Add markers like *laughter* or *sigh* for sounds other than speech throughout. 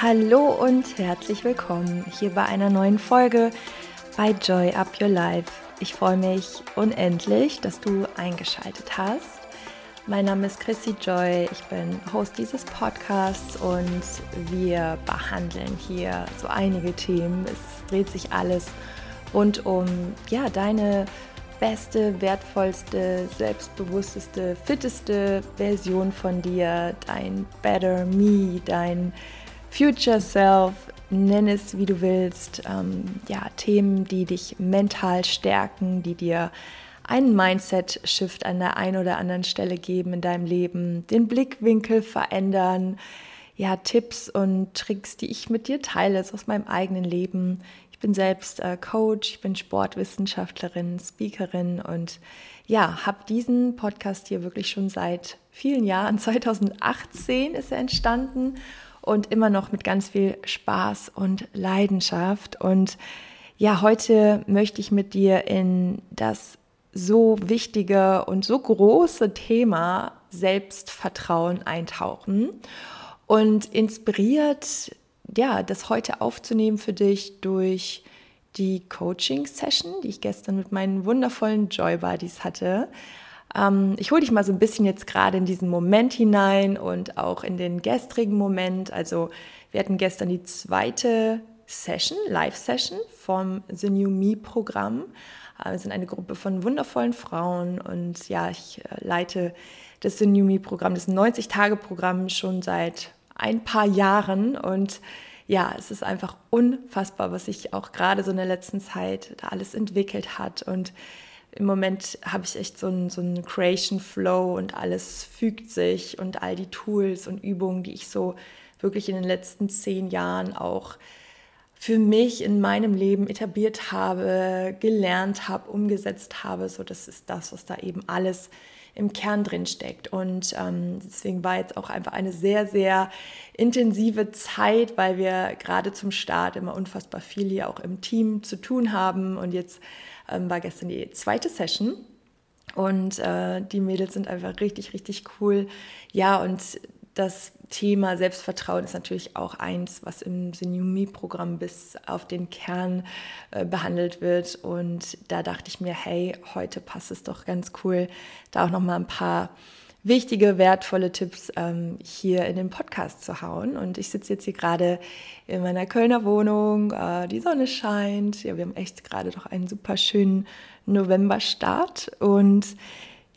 Hallo und herzlich willkommen hier bei einer neuen Folge bei Joy Up Your Life. Ich freue mich unendlich, dass du eingeschaltet hast. Mein Name ist Chrissy Joy, ich bin Host dieses Podcasts und wir behandeln hier so einige Themen. Es dreht sich alles rund um ja, deine beste, wertvollste, selbstbewussteste, fitteste Version von dir, dein Better Me, dein Future Self, nenn es wie du willst. Ähm, ja, Themen, die dich mental stärken, die dir einen Mindset-Shift an der einen oder anderen Stelle geben in deinem Leben, den Blickwinkel verändern. Ja, Tipps und Tricks, die ich mit dir teile aus meinem eigenen Leben. Ich bin selbst äh, Coach, ich bin Sportwissenschaftlerin, Speakerin und ja, habe diesen Podcast hier wirklich schon seit vielen Jahren. *laughs* 2018 ist er entstanden und immer noch mit ganz viel Spaß und Leidenschaft. Und ja, heute möchte ich mit dir in das so wichtige und so große Thema Selbstvertrauen eintauchen und inspiriert, ja, das heute aufzunehmen für dich durch die Coaching-Session, die ich gestern mit meinen wundervollen Joy Buddies hatte. Ähm, ich hole dich mal so ein bisschen jetzt gerade in diesen Moment hinein und auch in den gestrigen Moment. Also wir hatten gestern die zweite Session, Live-Session vom The New Me-Programm. Äh, wir sind eine Gruppe von wundervollen Frauen und ja, ich äh, leite das The New Me-Programm, das 90-Tage-Programm schon seit ein paar Jahren und ja, es ist einfach unfassbar, was sich auch gerade so in der letzten Zeit da alles entwickelt hat und im Moment habe ich echt so einen, so einen Creation Flow und alles fügt sich und all die Tools und Übungen, die ich so wirklich in den letzten zehn Jahren auch für mich in meinem Leben etabliert habe, gelernt habe, umgesetzt habe. So, das ist das, was da eben alles im Kern drin steckt. Und ähm, deswegen war jetzt auch einfach eine sehr, sehr intensive Zeit, weil wir gerade zum Start immer unfassbar viel hier auch im Team zu tun haben. Und jetzt ähm, war gestern die zweite Session. Und äh, die Mädels sind einfach richtig, richtig cool. Ja, und das Thema Selbstvertrauen ist natürlich auch eins, was im Senumi-Programm bis auf den Kern äh, behandelt wird. Und da dachte ich mir, hey, heute passt es doch ganz cool, da auch noch mal ein paar wichtige, wertvolle Tipps ähm, hier in den Podcast zu hauen. Und ich sitze jetzt hier gerade in meiner Kölner Wohnung. Äh, die Sonne scheint. Ja, wir haben echt gerade doch einen super schönen Novemberstart. Und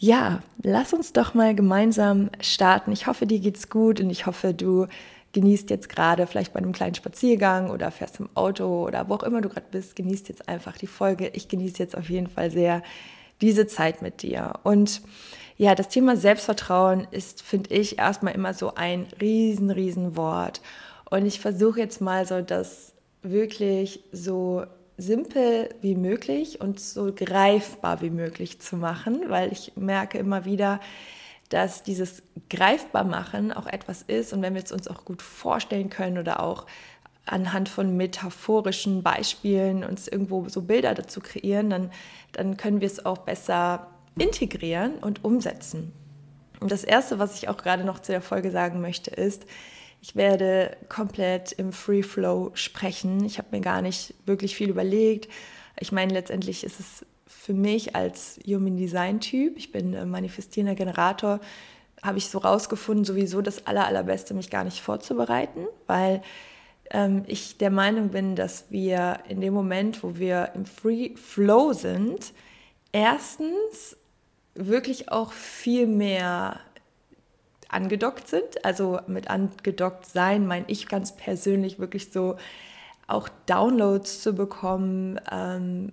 ja, lass uns doch mal gemeinsam starten. Ich hoffe, dir geht's gut und ich hoffe, du genießt jetzt gerade vielleicht bei einem kleinen Spaziergang oder fährst im Auto oder wo auch immer du gerade bist, genießt jetzt einfach die Folge. Ich genieße jetzt auf jeden Fall sehr diese Zeit mit dir. Und ja, das Thema Selbstvertrauen ist, finde ich, erstmal immer so ein riesen, riesen Wort. Und ich versuche jetzt mal so das wirklich so simpel wie möglich und so greifbar wie möglich zu machen, weil ich merke immer wieder, dass dieses greifbar machen auch etwas ist und wenn wir es uns auch gut vorstellen können oder auch anhand von metaphorischen Beispielen uns irgendwo so Bilder dazu kreieren, dann, dann können wir es auch besser integrieren und umsetzen. Und das Erste, was ich auch gerade noch zu der Folge sagen möchte, ist, ich werde komplett im Free Flow sprechen. Ich habe mir gar nicht wirklich viel überlegt. Ich meine, letztendlich ist es für mich als Human Design Typ, ich bin manifestierender Generator, habe ich so rausgefunden, sowieso das aller, allerbeste, mich gar nicht vorzubereiten, weil ähm, ich der Meinung bin, dass wir in dem Moment, wo wir im Free Flow sind, erstens wirklich auch viel mehr angedockt sind. Also mit angedockt sein meine ich ganz persönlich wirklich so auch Downloads zu bekommen, ähm,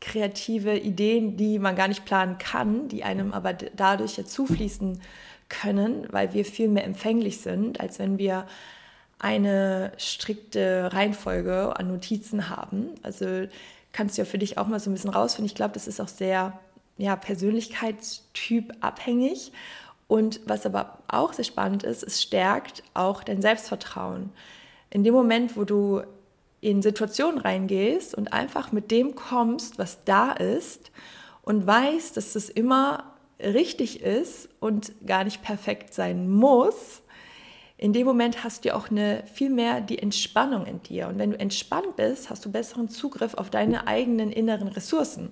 kreative Ideen, die man gar nicht planen kann, die einem aber dadurch ja zufließen können, weil wir viel mehr empfänglich sind, als wenn wir eine strikte Reihenfolge an Notizen haben. Also kannst du ja für dich auch mal so ein bisschen rausfinden. Ich glaube, das ist auch sehr ja, Persönlichkeitstyp abhängig. Und was aber auch sehr spannend ist, es stärkt auch dein Selbstvertrauen. In dem Moment, wo du in Situationen reingehst und einfach mit dem kommst, was da ist und weißt, dass es immer richtig ist und gar nicht perfekt sein muss, in dem Moment hast du auch eine viel mehr die Entspannung in dir. Und wenn du entspannt bist, hast du besseren Zugriff auf deine eigenen inneren Ressourcen.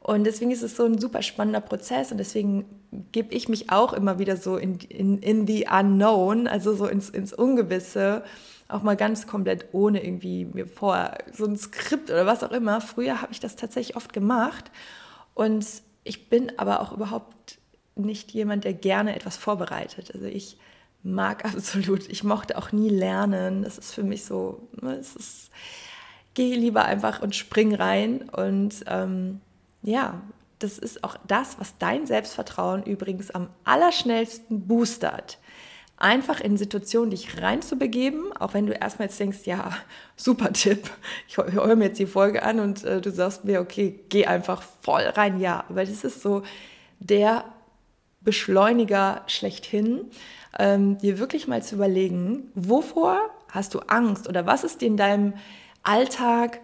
Und deswegen ist es so ein super spannender Prozess und deswegen gebe ich mich auch immer wieder so in, in, in the unknown, also so ins, ins Ungewisse, auch mal ganz komplett ohne irgendwie mir vor so ein Skript oder was auch immer. Früher habe ich das tatsächlich oft gemacht und ich bin aber auch überhaupt nicht jemand, der gerne etwas vorbereitet. Also ich mag *laughs* absolut, ich mochte auch nie lernen. Das ist für mich so, ne, es ist, gehe lieber einfach und spring rein und ähm, ja, das ist auch das, was dein Selbstvertrauen übrigens am allerschnellsten boostert. Einfach in Situationen dich reinzubegeben, auch wenn du erstmal jetzt denkst, ja, super Tipp, ich höre mir jetzt die Folge an und äh, du sagst mir, okay, geh einfach voll rein, ja, weil das ist so der Beschleuniger schlechthin, ähm, dir wirklich mal zu überlegen, wovor hast du Angst oder was ist dir in deinem Alltag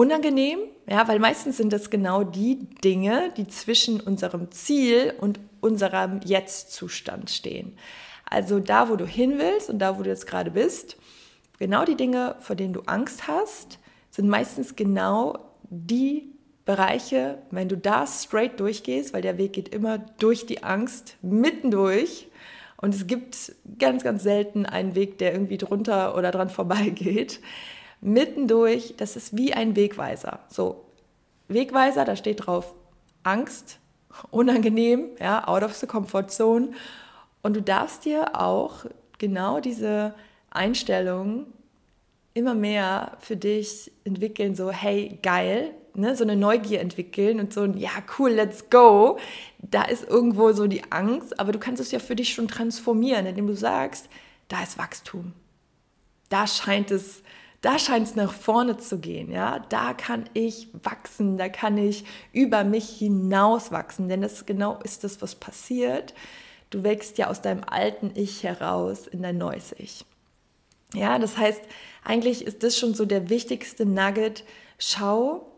unangenehm, ja, weil meistens sind das genau die Dinge, die zwischen unserem Ziel und unserem Jetzt-Zustand stehen. Also da, wo du hin willst und da, wo du jetzt gerade bist, genau die Dinge, vor denen du Angst hast, sind meistens genau die Bereiche, wenn du da straight durchgehst, weil der Weg geht immer durch die Angst, mittendurch. Und es gibt ganz, ganz selten einen Weg, der irgendwie drunter oder dran vorbeigeht mittendurch, das ist wie ein Wegweiser. So, Wegweiser, da steht drauf Angst, *laughs* unangenehm, ja, out of the comfort zone. Und du darfst dir auch genau diese Einstellung immer mehr für dich entwickeln, so hey, geil, ne, so eine Neugier entwickeln und so ein ja, cool, let's go. Da ist irgendwo so die Angst, aber du kannst es ja für dich schon transformieren, indem du sagst, da ist Wachstum. Da scheint es da scheint es nach vorne zu gehen, ja, da kann ich wachsen, da kann ich über mich hinaus wachsen, denn das genau ist das, was passiert. Du wächst ja aus deinem alten Ich heraus in dein neues Ich. Ja, das heißt, eigentlich ist das schon so der wichtigste Nugget. Schau,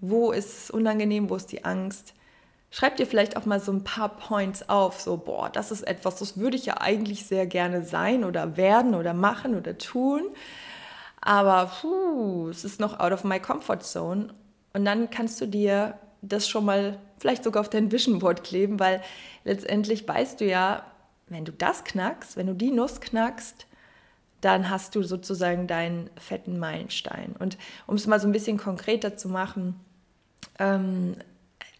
wo ist es unangenehm, wo ist die Angst. Schreib dir vielleicht auch mal so ein paar Points auf, so, boah, das ist etwas, das würde ich ja eigentlich sehr gerne sein oder werden oder machen oder tun aber puh, es ist noch out of my comfort zone. Und dann kannst du dir das schon mal vielleicht sogar auf dein Vision Board kleben, weil letztendlich weißt du ja, wenn du das knackst, wenn du die Nuss knackst, dann hast du sozusagen deinen fetten Meilenstein. Und um es mal so ein bisschen konkreter zu machen, ähm,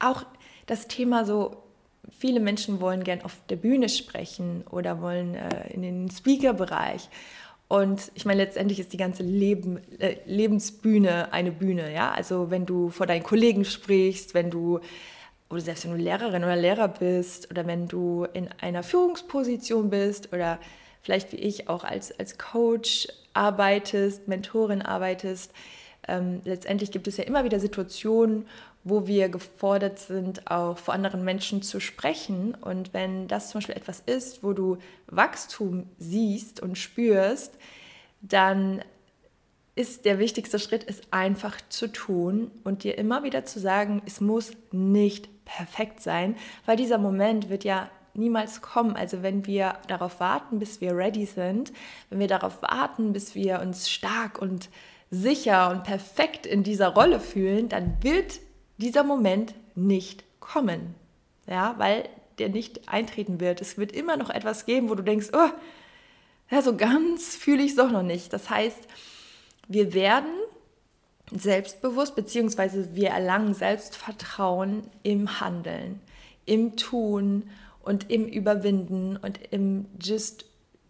auch das Thema so, viele Menschen wollen gern auf der Bühne sprechen oder wollen äh, in den Speaker-Bereich. Und ich meine, letztendlich ist die ganze Leben, äh, Lebensbühne eine Bühne, ja. Also wenn du vor deinen Kollegen sprichst, wenn du, oder selbst wenn du Lehrerin oder Lehrer bist, oder wenn du in einer Führungsposition bist, oder vielleicht wie ich auch als, als Coach arbeitest, Mentorin arbeitest, ähm, letztendlich gibt es ja immer wieder Situationen, wo wir gefordert sind, auch vor anderen Menschen zu sprechen. Und wenn das zum Beispiel etwas ist, wo du Wachstum siehst und spürst, dann ist der wichtigste Schritt, es einfach zu tun und dir immer wieder zu sagen, es muss nicht perfekt sein, weil dieser Moment wird ja niemals kommen. Also wenn wir darauf warten, bis wir ready sind, wenn wir darauf warten, bis wir uns stark und sicher und perfekt in dieser Rolle fühlen, dann wird dieser Moment nicht kommen. Ja, weil der nicht eintreten wird. Es wird immer noch etwas geben, wo du denkst, oh, ja, so ganz fühle ich es doch noch nicht. Das heißt, wir werden selbstbewusst, beziehungsweise wir erlangen Selbstvertrauen im Handeln, im Tun und im Überwinden und im Just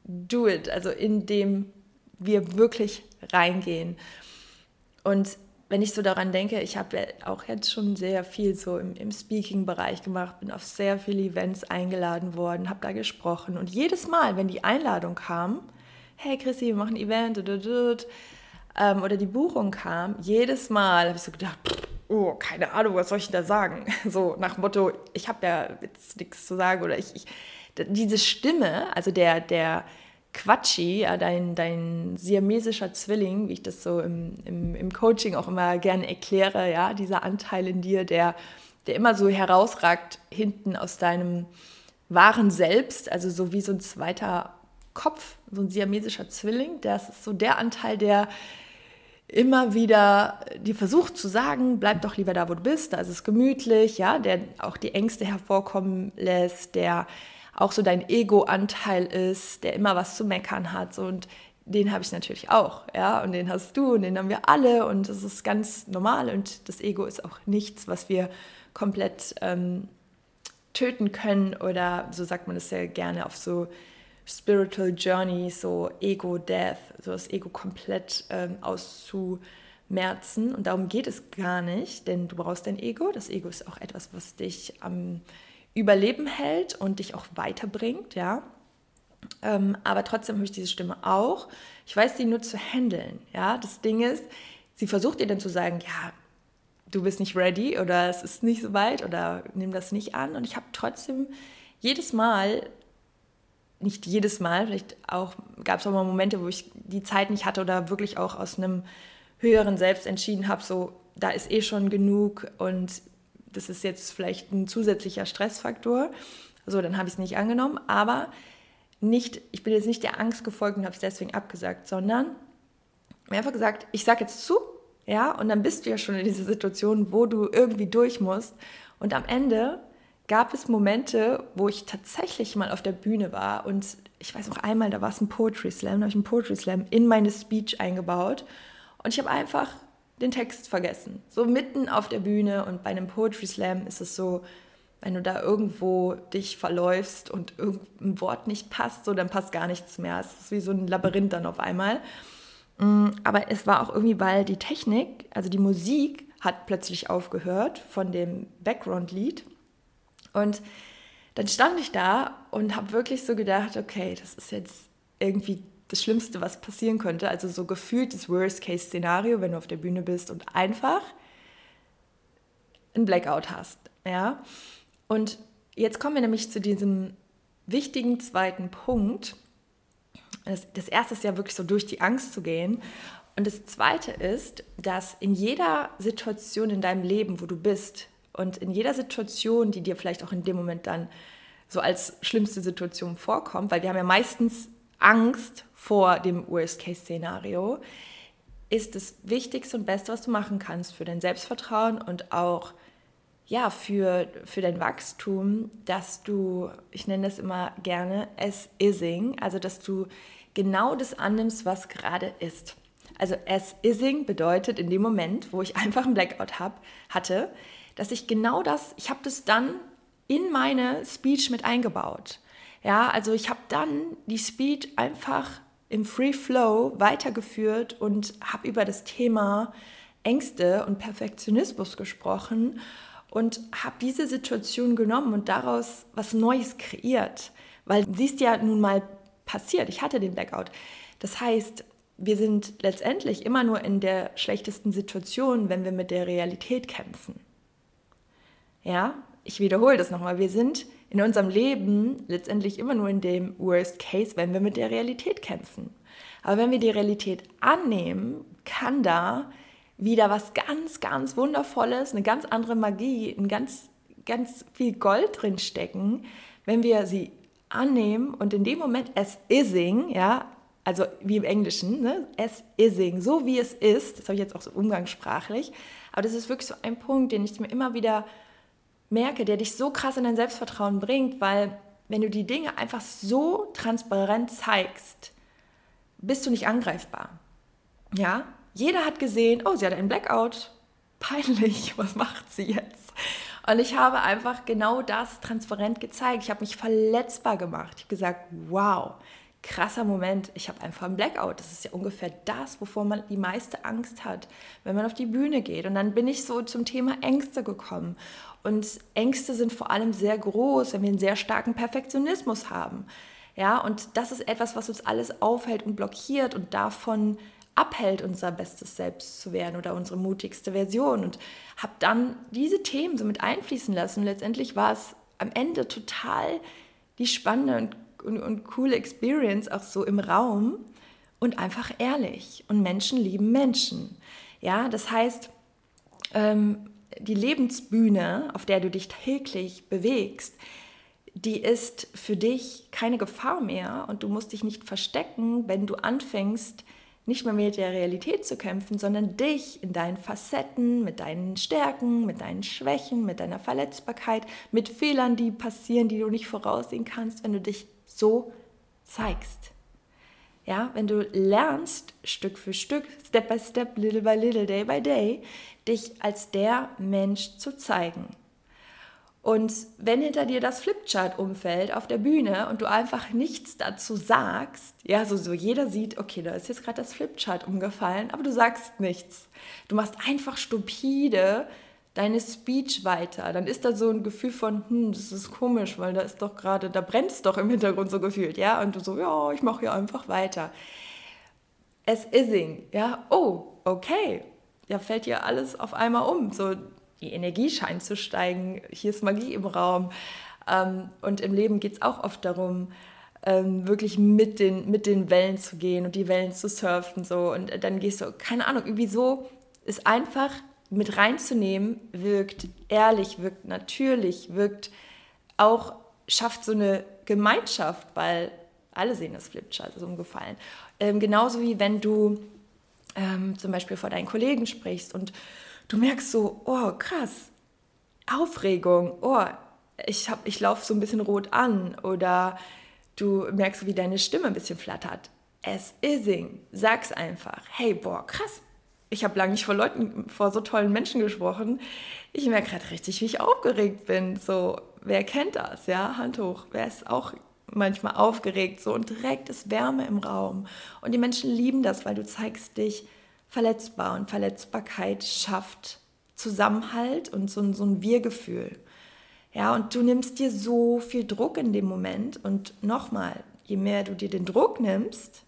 Do It, also in dem wir wirklich reingehen. Und wenn ich so daran denke, ich habe auch jetzt schon sehr viel so im, im Speaking-Bereich gemacht, bin auf sehr viele Events eingeladen worden, habe da gesprochen. Und jedes Mal, wenn die Einladung kam, hey Chrissy, wir machen ein Event, ähm, oder die Buchung kam, jedes Mal habe ich so gedacht, oh, keine Ahnung, was soll ich da sagen? *laughs* So nach dem Motto, ich habe ja jetzt nichts zu sagen oder ich, ich diese Stimme, also der, der, Quatschi, ja, dein, dein siamesischer Zwilling, wie ich das so im, im, im Coaching auch immer gerne erkläre, ja, dieser Anteil in dir, der der immer so herausragt hinten aus deinem wahren Selbst, also so wie so ein zweiter Kopf, so ein siamesischer Zwilling. Das ist so der Anteil, der immer wieder dir versucht zu sagen, bleib doch lieber da, wo du bist, da ist es gemütlich, ja, der auch die Ängste hervorkommen lässt, der auch so dein Ego-Anteil ist, der immer was zu meckern hat. So, und den habe ich natürlich auch, ja, und den hast du und den haben wir alle und das ist ganz normal und das Ego ist auch nichts, was wir komplett ähm, töten können oder so sagt man es sehr gerne auf so Spiritual Journey, so Ego-Death, so das Ego komplett ähm, auszumerzen. Und darum geht es gar nicht, denn du brauchst dein Ego. Das Ego ist auch etwas, was dich am Überleben hält und dich auch weiterbringt, ja. Ähm, aber trotzdem habe ich diese Stimme auch. Ich weiß die nur zu handeln, ja. Das Ding ist, sie versucht dir dann zu sagen, ja, du bist nicht ready oder es ist nicht so weit oder nimm das nicht an. Und ich habe trotzdem jedes Mal nicht jedes Mal, vielleicht auch gab es auch mal Momente, wo ich die Zeit nicht hatte oder wirklich auch aus einem höheren Selbst entschieden habe, so da ist eh schon genug und das ist jetzt vielleicht ein zusätzlicher Stressfaktor. So, dann habe ich es nicht angenommen, aber nicht, ich bin jetzt nicht der Angst gefolgt und habe es deswegen abgesagt, sondern mir einfach gesagt, ich sage jetzt zu, ja, und dann bist du ja schon in dieser Situation, wo du irgendwie durch musst. Und am Ende gab es Momente, wo ich tatsächlich mal auf der Bühne war und ich weiß noch einmal, da war es ein Poetry Slam, da habe ich einen Poetry Slam in meine Speech eingebaut. Und ich habe einfach den Text vergessen. So mitten auf der Bühne und bei einem Poetry Slam ist es so, wenn du da irgendwo dich verläufst und irgendein Wort nicht passt, so dann passt gar nichts mehr. Es ist wie so ein Labyrinth dann auf einmal. Mm, aber es war auch irgendwie, weil die Technik, also die Musik hat plötzlich aufgehört von dem Background-Lied und dann stand ich da und habe wirklich so gedacht, okay, das ist jetzt irgendwie das Schlimmste, was passieren könnte. Also so gefühlt das Worst-Case-Szenario, wenn du auf der Bühne bist und einfach ein Blackout hast. Ja? Und jetzt kommen wir nämlich zu diesem wichtigen zweiten Punkt. Das, das erste ist ja wirklich so durch die Angst zu gehen. Und das zweite ist, dass in jeder Situation in deinem Leben, wo du bist, und in jeder Situation, die dir vielleicht auch in dem Moment dann so als schlimmste Situation vorkommt, weil wir haben ja meistens Angst vor dem Worst-Case-Szenario, ist das Wichtigste und Beste, was du machen kannst für dein Selbstvertrauen und auch ja, für, für dein Wachstum, dass du, ich nenne das immer gerne, as ising, also dass du genau das annimmst, was gerade ist. Also as ising bedeutet in dem Moment, wo ich einfach einen Blackout hab, hatte, dass ich genau das, ich habe das dann in meine Speech mit eingebaut. Ja, also ich habe dann die Speech einfach im Free Flow weitergeführt und habe über das Thema Ängste und Perfektionismus gesprochen und habe diese Situation genommen und daraus was Neues kreiert. Weil sie ist ja nun mal passiert, ich hatte den Blackout. Das heißt, wir sind letztendlich immer nur in der schlechtesten Situation, wenn wir mit der Realität kämpfen. Ja, ich wiederhole das nochmal. Wir sind in unserem Leben letztendlich immer nur in dem Worst Case, wenn wir mit der Realität kämpfen. Aber wenn wir die Realität annehmen, kann da wieder was ganz, ganz Wundervolles, eine ganz andere Magie, ein ganz, ganz viel Gold drin stecken, wenn wir sie annehmen und in dem Moment es ising, ja, also wie im Englischen, ne, es ising, so wie es ist, das habe ich jetzt auch so umgangssprachlich, aber das ist wirklich so ein Punkt, den ich mir immer wieder merke, der dich so krass in dein Selbstvertrauen bringt, weil wenn du die Dinge einfach so transparent zeigst, bist du nicht angreifbar. Ja, jeder hat gesehen, oh, sie hat einen Blackout. Peinlich, *laughs* was macht sie jetzt? Und ich habe einfach genau das transparent gezeigt. Ich habe mich verletzbar gemacht. Ich habe gesagt, wow, krasser Moment. Ich habe einfach einen Blackout. Das ist ja ungefähr das, wovor man die meiste Angst hat, wenn man auf die Bühne geht. Und dann bin ich so zum Thema Ängste gekommen. Und Ängste sind vor allem sehr groß, wenn wir einen sehr starken Perfektionismus haben. Ja, und das ist etwas, was uns alles aufhält und blockiert und davon abhält, unser bestes Selbst zu werden oder unsere mutigste Version. Und habe dann diese Themen so mit einfließen lassen. Und letztendlich war es am Ende total die spannende und, und, und coole Experience auch so im Raum und einfach ehrlich. Und Menschen lieben Menschen. Ja, das heißt, ähm, die Lebensbühne, auf der du dich täglich bewegst, die ist für dich keine Gefahr mehr und du musst dich nicht verstecken, wenn du anfängst, nicht mehr mit der Realität zu kämpfen, sondern dich in deinen Facetten, mit deinen Stärken, mit deinen Schwächen, mit deiner Verletzbarkeit, mit Fehlern, die passieren, die du nicht voraussehen kannst, wenn du dich so zeigst. Ja, wenn du lernst, Stück für Stück, Step by Step, Little by Little, Day by Day, dich als der Mensch zu zeigen. Und wenn hinter dir das Flipchart umfällt auf der Bühne und du einfach nichts dazu sagst, ja, so, so jeder sieht, okay, da ist jetzt gerade das Flipchart umgefallen, aber du sagst nichts. Du machst einfach stupide deine Speech weiter. Dann ist da so ein Gefühl von, hm, das ist komisch, weil da ist doch gerade, da brennt es doch im Hintergrund so gefühlt, ja, und du so, ja, ich mache hier einfach weiter. Es ising, ja, oh, okay, ja, fällt dir alles auf einmal um, so die Energie scheint zu steigen, hier ist Magie im Raum. Ähm, und im Leben geht es auch oft darum, ähm, wirklich mit den, mit den Wellen zu gehen und die Wellen zu surfen. So. Und dann gehst du, keine Ahnung, irgendwie so ist einfach mit reinzunehmen, wirkt ehrlich, wirkt natürlich, wirkt auch, schafft so eine Gemeinschaft, weil alle sehen das Flipchart, ist umgefallen. Ähm, genauso wie wenn du ähm, zum Beispiel vor deinen Kollegen sprichst und du merkst so, oh krass, Aufregung, oh, ich, ich laufe so ein bisschen rot an oder du merkst, wie deine Stimme ein bisschen flattert. Es ising, sag's einfach. Hey, boah, krass. Ich habe lange nicht vor Leuten, vor so tollen Menschen gesprochen. Ich merke gerade richtig, wie ich aufgeregt bin. So, wer kennt das? Ja, Hand hoch. Wer ist auch manchmal aufgeregt? So und direkt ist Wärme im Raum. Und die Menschen lieben das, weil du zeigst dich verletzbar und Verletzbarkeit schafft Zusammenhalt und so, so ein Wir-Gefühl. Ja, und du nimmst dir so viel Druck in dem Moment und nochmal, je mehr du dir den Druck nimmst,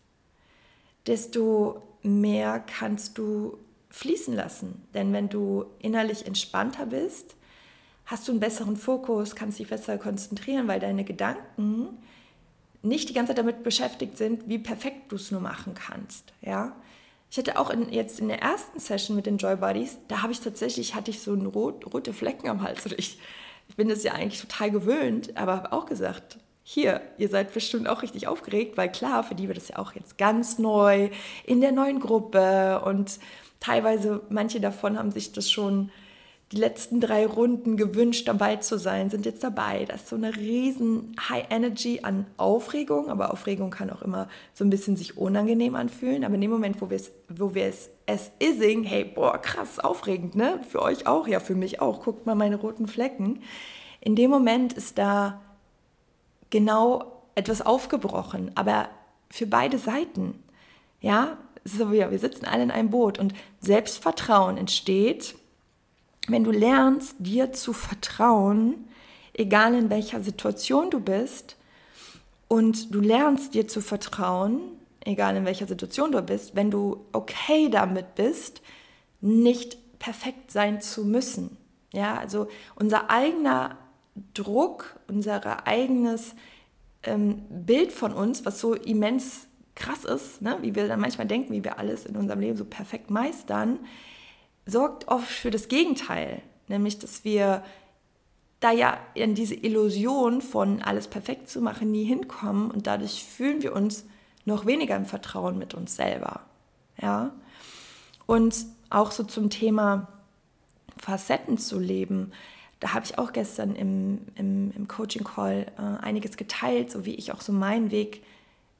desto mehr kannst du fließen lassen. Denn wenn du innerlich entspannter bist, hast du einen besseren Fokus, kannst dich besser konzentrieren, weil deine Gedanken nicht die ganze Zeit damit beschäftigt sind, wie perfekt du es nur machen kannst. Ja? Ich hatte auch in, jetzt in der ersten Session mit den Joy Buddies, da habe ich tatsächlich, hatte ich so rot, rote Flecken am Hals. Und ich, ich bin das ja eigentlich total gewöhnt, aber habe auch gesagt, hier, ihr seid bestimmt auch richtig aufgeregt, weil klar, für die wird das ja auch jetzt ganz neu in der neuen Gruppe und teilweise, manche davon haben sich das schon die letzten drei Runden gewünscht, dabei zu sein, sind jetzt dabei. Das ist so eine riesen High Energy an Aufregung, aber Aufregung kann auch immer so ein bisschen sich unangenehm anfühlen. Aber in dem Moment, wo wir es, wo wir es, es ising, hey, boah, krass, aufregend, ne? Für euch auch, ja, für mich auch. Guckt mal meine roten Flecken. In dem Moment ist da genau etwas aufgebrochen, aber für beide Seiten. Ja, so, ja, wir sitzen alle in einem Boot und Selbstvertrauen entsteht wenn du lernst, dir zu vertrauen, egal in welcher Situation du bist, und du lernst dir zu vertrauen, egal in welcher Situation du bist, wenn du okay damit bist, nicht perfekt sein zu müssen. Ja, also unser eigener Druck, unser eigenes ähm, Bild von uns, was so immens krass ist, ne? wie wir dann manchmal denken, wie wir alles in unserem Leben so perfekt meistern, sorgt oft für das Gegenteil, nämlich dass wir da ja in diese Illusion von alles perfekt zu machen nie hinkommen und dadurch fühlen wir uns noch weniger im Vertrauen mit uns selber. Ja? Und auch so zum Thema Facetten zu leben, da habe ich auch gestern im, im, im Coaching-Call äh, einiges geteilt, so wie ich auch so meinen Weg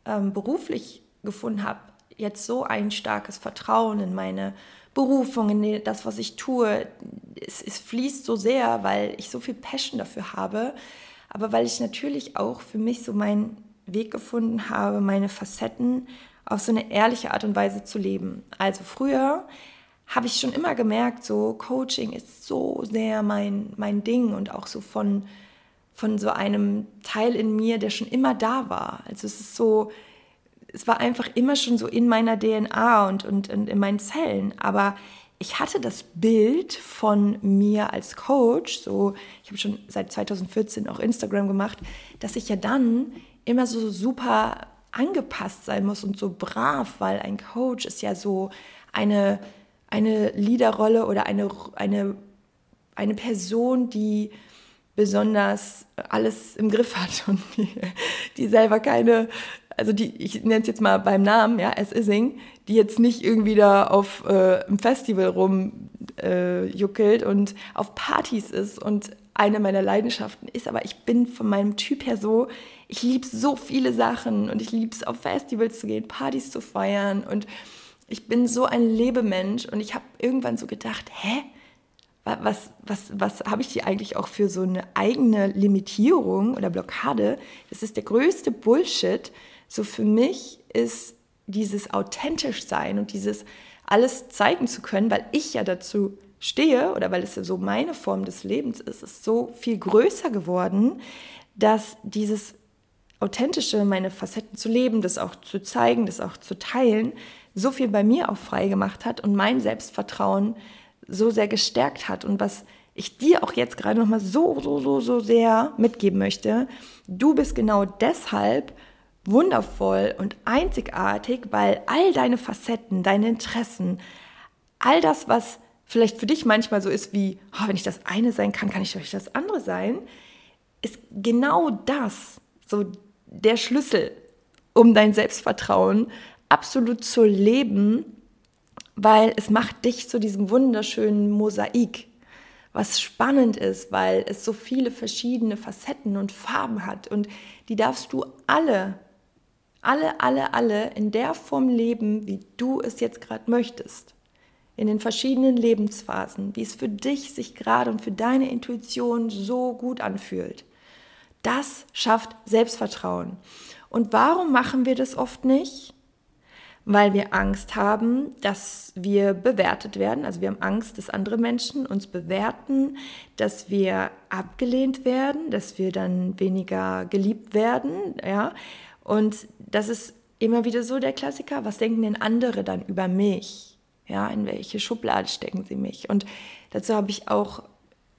ähm, beruflich gefunden habe, jetzt so ein starkes Vertrauen in meine Berufung, in das, was ich tue. Es, es fließt so sehr, weil ich so viel Passion dafür habe, aber weil ich natürlich auch für mich so meinen Weg gefunden habe, meine Facetten auf so eine ehrliche Art und Weise zu leben. Also früher habe ich schon immer gemerkt, so Coaching ist so sehr mein, mein Ding und auch so von, von so einem Teil in mir, der schon immer da war. Also es ist so, es war einfach immer schon so in meiner DNA und, und, und in meinen Zellen. Aber ich hatte das Bild von mir als Coach, so ich habe schon seit 2014 auch Instagram gemacht, dass ich ja dann immer so super angepasst sein muss und so brav, weil ein Coach ist ja so eine, eine Leaderrolle oder eine, eine eine Person, die besonders alles im Griff hat *laughs* und die, die selber keine, also die, ich nenne es jetzt mal beim Namen, ja, S. Ising, die jetzt nicht irgendwie da auf äh, einem Festival rumjuckelt äh, und auf Partys ist und eine meiner Leidenschaften ist, aber ich bin von meinem Typ her so, ich liebe so viele Sachen und ich liebe es, auf Festivals zu gehen, Partys zu feiern und ich bin so ein Lebemensch und ich habe irgendwann so gedacht, hä? Was, was, was habe ich hier eigentlich auch für so eine eigene Limitierung oder Blockade? Das ist der größte Bullshit. So für mich ist dieses authentisch sein und dieses alles zeigen zu können, weil ich ja dazu stehe oder weil es ja so meine Form des Lebens ist, ist so viel größer geworden, dass dieses authentische, meine Facetten zu leben, das auch zu zeigen, das auch zu teilen, so viel bei mir auch frei gemacht hat und mein Selbstvertrauen so sehr gestärkt hat und was ich dir auch jetzt gerade noch mal so so so so sehr mitgeben möchte, du bist genau deshalb wundervoll und einzigartig, weil all deine Facetten, deine Interessen, all das, was vielleicht für dich manchmal so ist wie, oh, wenn ich das eine sein kann, kann ich doch das andere sein, ist genau das, so der Schlüssel, um dein Selbstvertrauen absolut zu leben, weil es macht dich zu diesem wunderschönen Mosaik, was spannend ist, weil es so viele verschiedene Facetten und Farben hat und die darfst du alle, alle, alle, alle in der Form leben, wie du es jetzt gerade möchtest in den verschiedenen Lebensphasen, wie es für dich sich gerade und für deine Intuition so gut anfühlt. Das schafft Selbstvertrauen. Und warum machen wir das oft nicht? Weil wir Angst haben, dass wir bewertet werden. Also wir haben Angst, dass andere Menschen uns bewerten, dass wir abgelehnt werden, dass wir dann weniger geliebt werden. Ja? Und das ist immer wieder so der Klassiker. Was denken denn andere dann über mich? Ja, in welche Schublade stecken sie mich? Und dazu habe ich auch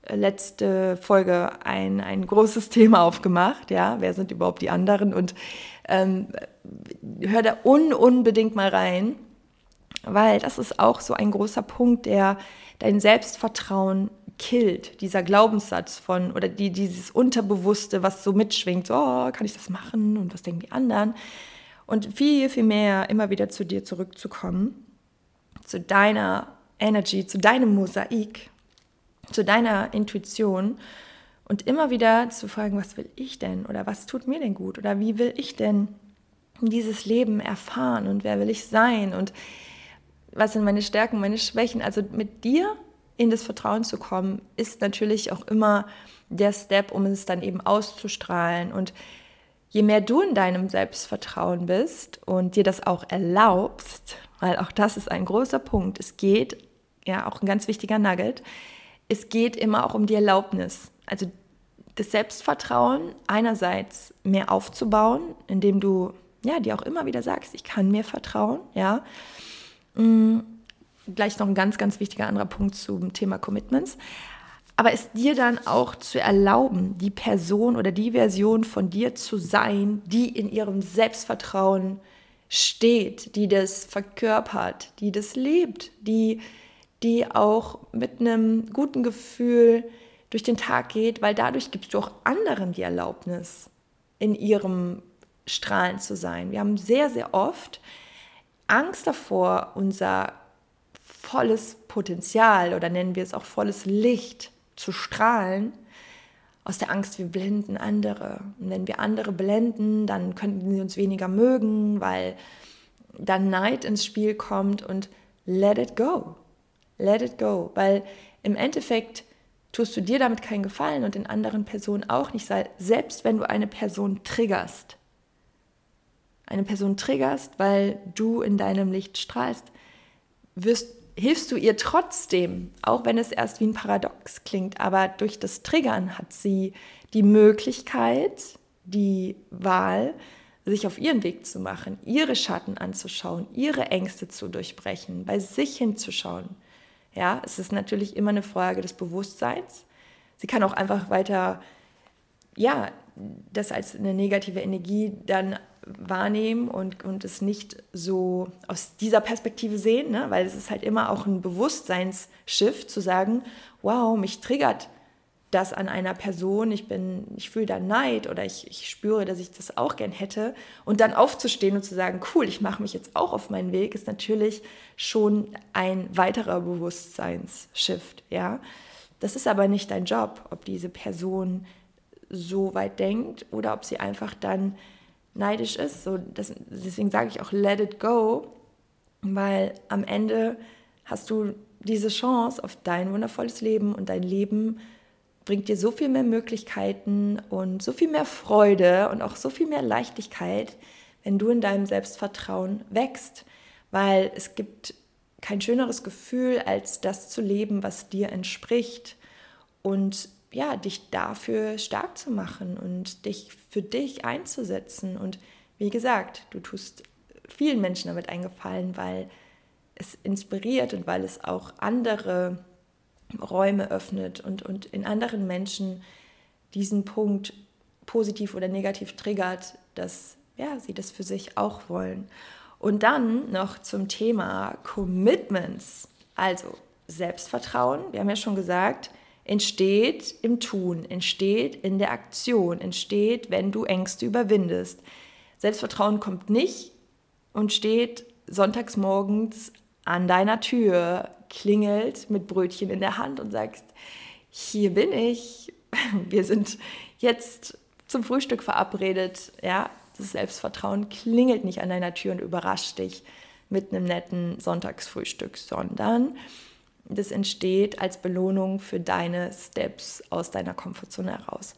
äh, letzte Folge ein, ein großes *laughs* Thema aufgemacht. Ja, wer sind überhaupt die anderen? Und ähm, hör da un unbedingt mal rein, weil das ist auch so ein großer Punkt, der dein Selbstvertrauen killt. Dieser Glaubenssatz von, oder die, dieses Unterbewusste, was so mitschwingt, so, oh, kann ich das machen und was denken die anderen? Und viel, viel mehr immer wieder zu dir zurückzukommen zu deiner Energy, zu deinem Mosaik, zu deiner Intuition und immer wieder zu fragen, was will ich denn oder was tut mir denn gut oder wie will ich denn dieses Leben erfahren und wer will ich sein und was sind meine Stärken, meine Schwächen. Also mit dir in das Vertrauen zu kommen, ist natürlich auch immer der Step, um es dann eben auszustrahlen. Und je mehr du in deinem Selbstvertrauen bist und dir das auch erlaubst, weil auch das ist ein großer Punkt. Es geht, ja, auch ein ganz wichtiger Nugget, es geht immer auch um die Erlaubnis. Also das Selbstvertrauen einerseits mehr aufzubauen, indem du ja dir auch immer wieder sagst, ich kann mir vertrauen, ja. Mhm. Gleich noch ein ganz, ganz wichtiger anderer Punkt zum Thema Commitments. Aber es dir dann auch zu erlauben, die Person oder die Version von dir zu sein, die in ihrem Selbstvertrauen steht, die das verkörpert, die das lebt, die, die auch mit einem guten Gefühl durch den Tag geht, weil dadurch gibst du auch anderen die Erlaubnis, in ihrem Strahlen zu sein. Wir haben sehr, sehr oft Angst davor, unser volles Potenzial oder nennen wir es auch volles Licht zu strahlen, aus der Angst, wir blenden andere. Und wenn wir andere blenden, dann könnten sie uns weniger mögen, weil dann Neid ins Spiel kommt und let it go. Let it go. Weil im Endeffekt tust du dir damit keinen Gefallen und den anderen Personen auch nicht. Selbst wenn du eine Person triggerst, eine Person triggerst, weil du in deinem Licht strahlst, wirst hilfst du ihr trotzdem, auch wenn es erst wie ein Paradox klingt, aber durch das Triggern hat sie die Möglichkeit, die Wahl, sich auf ihren Weg zu machen, ihre Schatten anzuschauen, ihre Ängste zu durchbrechen, bei sich hinzuschauen. Ja, es ist natürlich immer eine Frage des Bewusstseins. Sie kann auch einfach weiter, ja, das als eine negative Energie dann wahrnehmen und, und es nicht so aus dieser Perspektive sehen, ne? weil es ist halt immer auch ein Bewusstseinsschiff zu sagen, wow, mich triggert das an einer Person, ich bin, ich fühle da Neid oder ich, ich spüre, dass ich das auch gern hätte. Und dann aufzustehen und zu sagen, cool, ich mache mich jetzt auch auf meinen Weg, ist natürlich schon ein weiterer Bewusstseinsshift, ja. Das ist aber nicht dein Job, ob diese Person so weit denkt oder ob sie einfach dann neidisch ist. So, das, deswegen sage ich auch, let it go, weil am Ende hast du diese Chance auf dein wundervolles Leben und dein Leben bringt dir so viel mehr Möglichkeiten und so viel mehr Freude und auch so viel mehr Leichtigkeit, wenn du in deinem Selbstvertrauen wächst, weil es gibt kein schöneres Gefühl, als das zu leben, was dir entspricht und ja, dich dafür stark zu machen und dich für dich einzusetzen. Und wie gesagt, du tust vielen Menschen damit eingefallen, weil es inspiriert und weil es auch andere Räume öffnet und, und in anderen Menschen diesen Punkt positiv oder negativ triggert, dass ja, sie das für sich auch wollen. Und dann noch zum Thema Commitments, also Selbstvertrauen. Wir haben ja schon gesagt, entsteht im Tun, entsteht in der Aktion, entsteht, wenn du Ängste überwindest. Selbstvertrauen kommt nicht und steht sonntags morgens an deiner Tür, klingelt mit Brötchen in der Hand und sagst, hier bin ich, *laughs* wir sind jetzt zum Frühstück verabredet. Ja, das Selbstvertrauen klingelt nicht an deiner Tür und überrascht dich mit einem netten Sonntagsfrühstück, sondern das entsteht als Belohnung für deine Steps aus deiner Komfortzone heraus.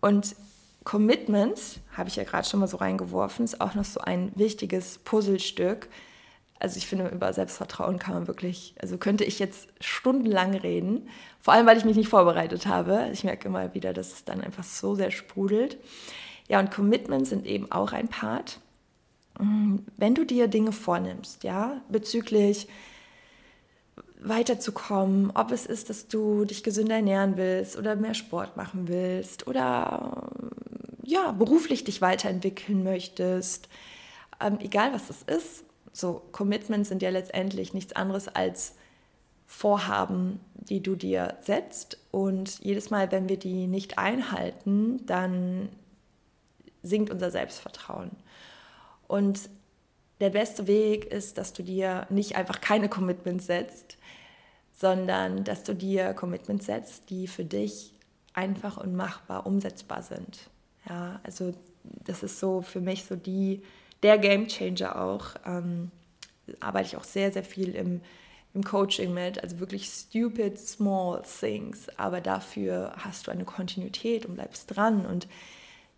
Und Commitment, habe ich ja gerade schon mal so reingeworfen, ist auch noch so ein wichtiges Puzzlestück. Also ich finde, über Selbstvertrauen kann man wirklich, also könnte ich jetzt stundenlang reden, vor allem weil ich mich nicht vorbereitet habe. Ich merke immer wieder, dass es dann einfach so sehr sprudelt. Ja, und Commitment sind eben auch ein Part. Wenn du dir Dinge vornimmst, ja, bezüglich weiterzukommen, ob es ist, dass du dich gesünder ernähren willst oder mehr Sport machen willst oder ja, beruflich dich weiterentwickeln möchtest, ähm, egal was das ist, so Commitments sind ja letztendlich nichts anderes als Vorhaben, die du dir setzt. Und jedes Mal, wenn wir die nicht einhalten, dann sinkt unser Selbstvertrauen. Und der beste Weg ist, dass du dir nicht einfach keine Commitments setzt, sondern dass du dir Commitments setzt, die für dich einfach und machbar umsetzbar sind. Ja, also das ist so für mich so die, der Game Changer auch. Ähm, arbeite ich auch sehr, sehr viel im, im Coaching mit, also wirklich stupid small things, aber dafür hast du eine Kontinuität und bleibst dran und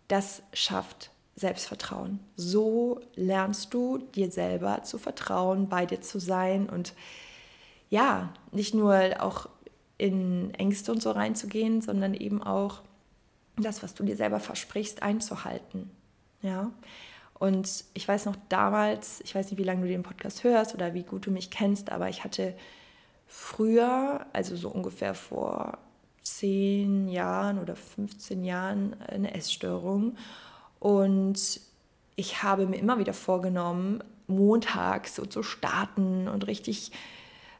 das schafft Selbstvertrauen. So lernst du dir selber zu vertrauen, bei dir zu sein und ja, nicht nur auch in Ängste und so reinzugehen, sondern eben auch das, was du dir selber versprichst, einzuhalten. Ja. Und ich weiß noch damals, ich weiß nicht, wie lange du den Podcast hörst oder wie gut du mich kennst, aber ich hatte früher, also so ungefähr vor zehn Jahren oder 15 Jahren, eine Essstörung. Und ich habe mir immer wieder vorgenommen, montags so zu starten und richtig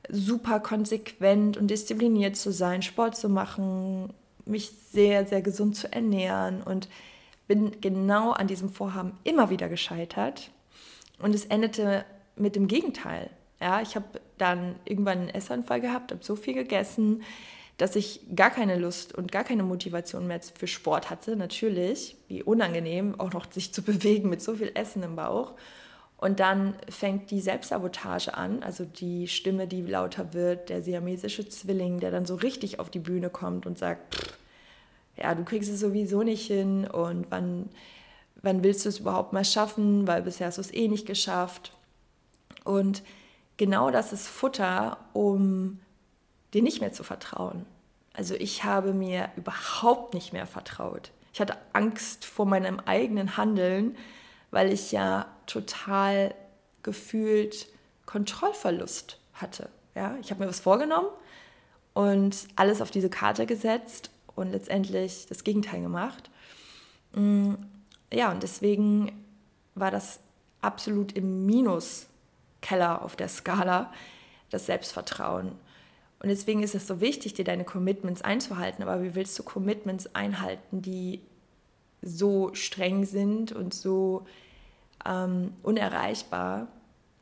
super konsequent und diszipliniert zu sein, Sport zu machen, mich sehr, sehr gesund zu ernähren und bin genau an diesem Vorhaben immer wieder gescheitert. Und es endete mit dem Gegenteil. Ja, ich habe dann irgendwann einen Essanfall gehabt, habe so viel gegessen, dass ich gar keine Lust und gar keine Motivation mehr für Sport hatte. Natürlich, wie unangenehm, auch noch sich zu *laughs* bewegen mit so viel Essen im Bauch. Und dann fängt die Selbstsabotage an, also die Stimme, die lauter wird, der siamesische Zwilling, der dann so richtig auf die Bühne kommt und sagt, ja, du kriegst es sowieso nicht hin und wann, wann willst du es überhaupt mal schaffen, weil bisher hast du es eh nicht geschafft. Und genau das ist Futter, um dir nicht mehr zu vertrauen. Also ich habe mir überhaupt nicht mehr vertraut. Ich hatte Angst vor meinem eigenen Handeln, weil ich ja total gefühlt Kontrollverlust hatte. Ja, ich habe mir was vorgenommen und alles auf diese Karte gesetzt und letztendlich das Gegenteil gemacht. Mm, ja, und deswegen war das absolut im Minuskeller auf der Skala, das Selbstvertrauen. Und deswegen ist es so wichtig, dir deine Commitments einzuhalten. Aber wie willst du Commitments einhalten, die so streng sind und so ähm, unerreichbar?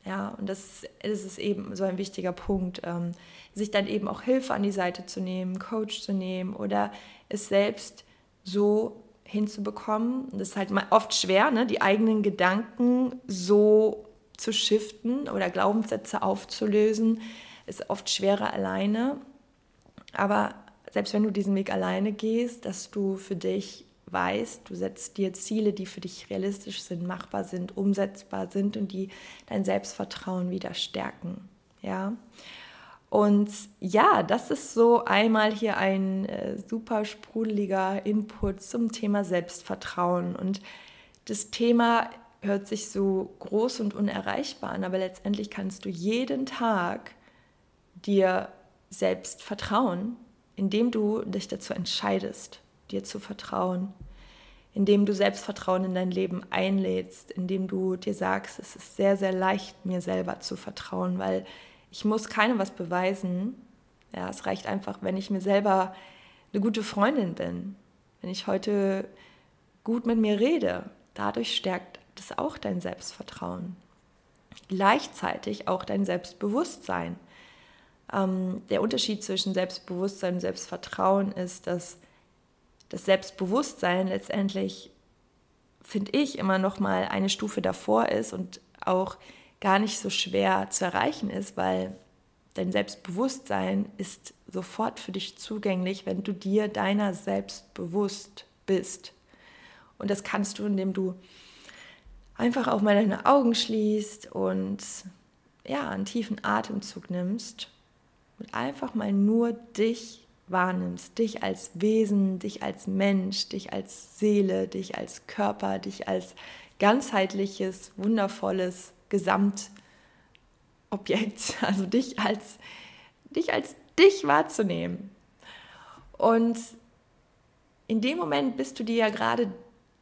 Ja, und das, das ist eben so ein wichtiger Punkt, ähm, sich dann eben auch Hilfe an die Seite zu nehmen, Coach zu nehmen oder es selbst so hinzubekommen. Das ist halt oft schwer, ne? die eigenen Gedanken so zu shiften oder Glaubenssätze aufzulösen, ist oft schwerer alleine. Aber selbst wenn du diesen Weg alleine gehst, dass du für dich weißt, du setzt dir Ziele, die für dich realistisch sind, machbar sind, umsetzbar sind und die dein Selbstvertrauen wieder stärken. Ja. Und ja, das ist so einmal hier ein äh, super sprudeliger Input zum Thema Selbstvertrauen. Und das Thema hört sich so groß und unerreichbar an, aber letztendlich kannst du jeden Tag dir selbst vertrauen, indem du dich dazu entscheidest dir zu vertrauen, indem du Selbstvertrauen in dein Leben einlädst, indem du dir sagst, es ist sehr, sehr leicht, mir selber zu vertrauen, weil ich muss keinem was beweisen. Ja, es reicht einfach, wenn ich mir selber eine gute Freundin bin, wenn ich heute gut mit mir rede. Dadurch stärkt das auch dein Selbstvertrauen. Gleichzeitig auch dein Selbstbewusstsein. Ähm, der Unterschied zwischen Selbstbewusstsein und Selbstvertrauen ist, dass das Selbstbewusstsein letztendlich, finde ich, immer noch mal eine Stufe davor ist und auch gar nicht so schwer zu erreichen ist, weil dein Selbstbewusstsein ist sofort für dich zugänglich, wenn du dir deiner selbst bewusst bist. Und das kannst du, indem du einfach auch mal deine Augen schließt und ja, einen tiefen Atemzug nimmst und einfach mal nur dich wahrnimmst, dich als Wesen, dich als Mensch, dich als Seele, dich als Körper, dich als ganzheitliches, wundervolles Gesamtobjekt, *laughs* also dich als dich als dich wahrzunehmen. Und in dem Moment bist du dir ja gerade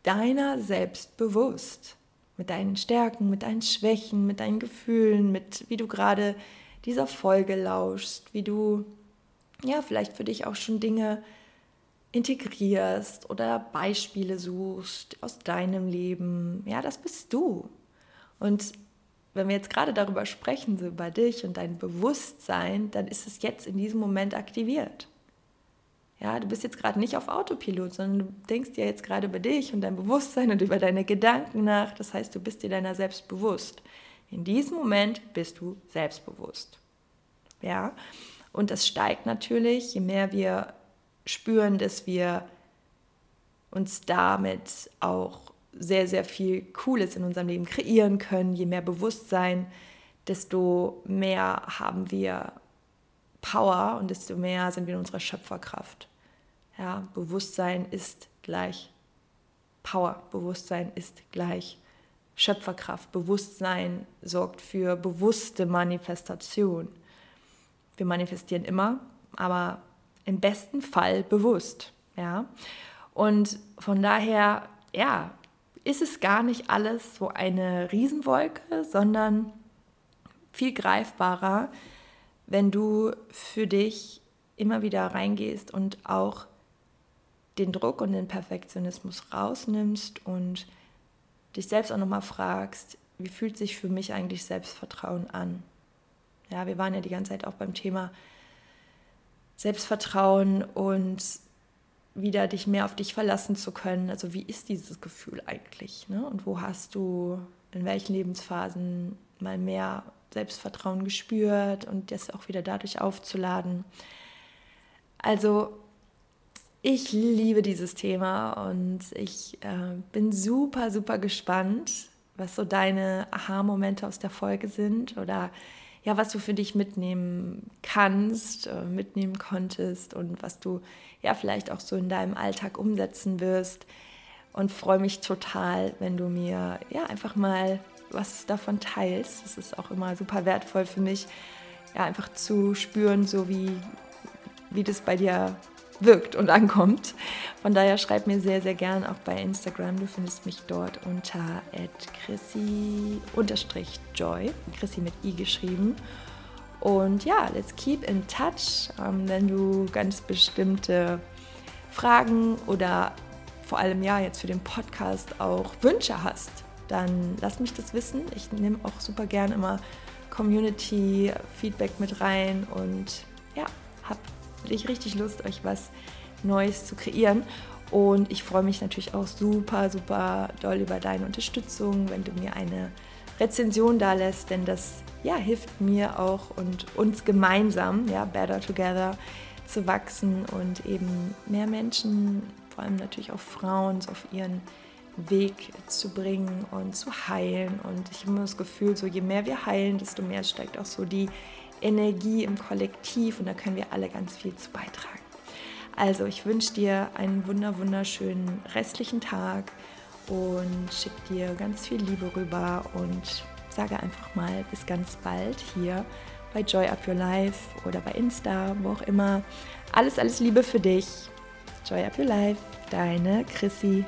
deiner selbst bewusst. Mit deinen Stärken, mit deinen Schwächen, mit deinen Gefühlen, mit wie du gerade dieser Folge lauschst, wie du ja, vielleicht für dich auch schon Dinge integrierst oder Beispiele suchst aus deinem Leben. Ja, das bist du. Und wenn wir jetzt gerade darüber sprechen, so über dich und dein Bewusstsein, dann ist es jetzt in diesem Moment aktiviert. Ja, du bist jetzt gerade nicht auf Autopilot, sondern du denkst dir jetzt gerade über dich und dein Bewusstsein und über deine Gedanken nach. Das heißt, du bist dir deiner selbst bewusst. In diesem Moment bist du selbstbewusst. Ja, und das steigt natürlich, je mehr wir spüren, dass wir uns damit auch sehr, sehr viel Cooles in unserem Leben kreieren können, je mehr Bewusstsein, desto mehr haben wir Power und desto mehr sind wir in unserer Schöpferkraft. Ja, Bewusstsein ist gleich Power, Bewusstsein ist gleich Schöpferkraft. Bewusstsein sorgt für bewusste Manifestation. Wir manifestieren immer, aber im besten Fall bewusst. Ja? Und von daher, ja, ist es gar nicht alles so eine Riesenwolke, sondern viel greifbarer, wenn du für dich immer wieder reingehst und auch den Druck und den Perfektionismus rausnimmst und dich selbst auch nochmal fragst, wie fühlt sich für mich eigentlich Selbstvertrauen an? Ja, wir waren ja die ganze Zeit auch beim Thema Selbstvertrauen und wieder dich mehr auf dich verlassen zu können. Also wie ist dieses Gefühl eigentlich? Ne? Und wo hast du in welchen Lebensphasen mal mehr Selbstvertrauen gespürt und das auch wieder dadurch aufzuladen? Also ich liebe dieses Thema und ich äh, bin super, super gespannt, was so deine Aha-Momente aus der Folge sind oder ja, was du für dich mitnehmen kannst, äh, mitnehmen konntest und was du ja vielleicht auch so in deinem Alltag umsetzen wirst. Und freue mich total, wenn du mir ja einfach mal was davon teilst. Das ist auch immer super wertvoll für mich, ja, einfach zu spüren, so wie, wie das bei dir wirkt und ankommt. Von daher schreib mir sehr, sehr gern auch bei Instagram. Du findest mich dort unter chrissy-joy, Chrissy mit i geschrieben. Und ja, let's keep in touch. Ähm, wenn du ganz bestimmte Fragen oder vor allem ja jetzt für den Podcast auch Wünsche hast, dann lass mich das wissen. Ich nehme auch super gern immer Community-Feedback mit rein und ja, habe ich richtig Lust, euch was Neues zu kreieren. Und ich freue mich natürlich auch super, super doll über deine Unterstützung, wenn du mir eine Rezension da lässt, denn das ja, hilft mir auch und uns gemeinsam, ja, Better Together, zu wachsen und eben mehr Menschen, vor allem natürlich auch Frauen, auf ihren Weg zu bringen und zu heilen. Und ich habe immer das Gefühl, so je mehr wir heilen, desto mehr steigt auch so die Energie im Kollektiv und da können wir alle ganz viel zu beitragen. Also ich wünsche dir einen wunder wunderschönen restlichen Tag und schicke dir ganz viel Liebe rüber und sage einfach mal bis ganz bald hier bei Joy Up Your Life oder bei Insta, wo auch immer. Alles, alles Liebe für dich. Joy Up Your Life, deine Chrissy.